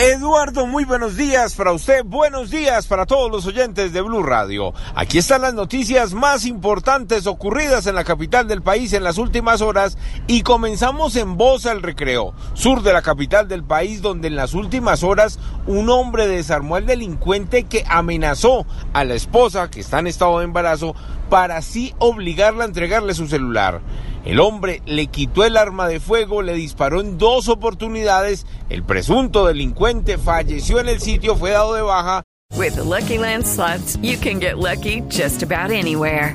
Eduardo, muy buenos días para usted, buenos días para todos los oyentes de Blue Radio. Aquí están las noticias más importantes ocurridas en la capital del país en las últimas horas y comenzamos en Bosa el Recreo, sur de la capital del país, donde en las últimas horas un hombre desarmó al delincuente que amenazó a la esposa que está en estado de embarazo para así obligarla a entregarle su celular. El hombre le quitó el arma de fuego, le disparó en dos oportunidades. El presunto delincuente falleció en el sitio, fue dado de baja. With the Lucky Land you can get lucky just about anywhere.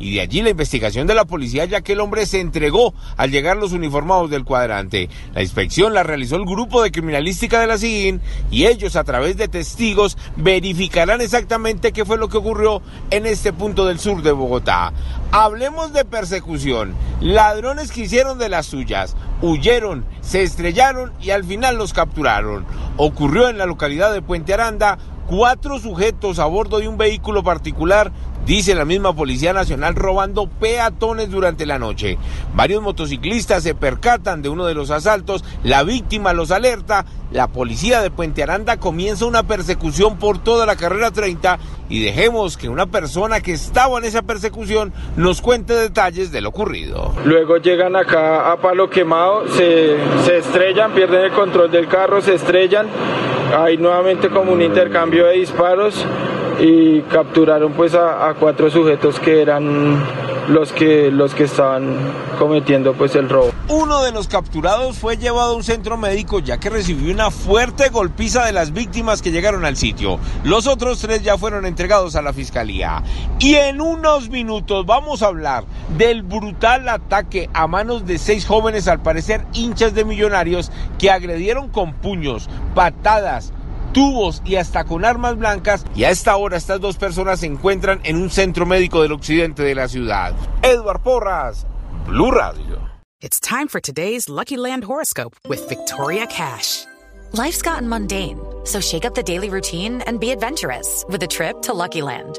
Y de allí la investigación de la policía ya que el hombre se entregó al llegar los uniformados del cuadrante. La inspección la realizó el grupo de criminalística de la CIGIN y ellos a través de testigos verificarán exactamente qué fue lo que ocurrió en este punto del sur de Bogotá. Hablemos de persecución. Ladrones que hicieron de las suyas, huyeron, se estrellaron y al final los capturaron. Ocurrió en la localidad de Puente Aranda cuatro sujetos a bordo de un vehículo particular, dice la misma Policía Nacional, robando peatones durante la noche. Varios motociclistas se percatan de uno de los asaltos, la víctima los alerta, la policía de Puente Aranda comienza una persecución por toda la carrera 30 y dejemos que una persona que estaba en esa persecución nos cuente detalles de lo ocurrido. Luego llegan acá a palo quemado, se, se estrellan, pierden el control del carro, se estrellan hay nuevamente como un intercambio de disparos y capturaron pues a, cuatro sujetos que eran los que los que estaban cometiendo pues el robo. Uno de los capturados fue llevado a un centro médico ya que recibió una fuerte golpiza de las víctimas que llegaron al sitio. Los otros tres ya fueron entregados a la fiscalía. Y en unos minutos vamos a hablar del brutal ataque a manos de seis jóvenes al parecer hinchas de millonarios que agredieron con puños, patadas, tubos y hasta con armas blancas. Y a esta hora estas dos personas se encuentran en un centro médico del occidente de la ciudad. Edward Porras, Blue Radio. It's time for today's Lucky Land horoscope with Victoria Cash. Life's gotten mundane, so shake up the daily routine and be adventurous with a trip to Lucky Land.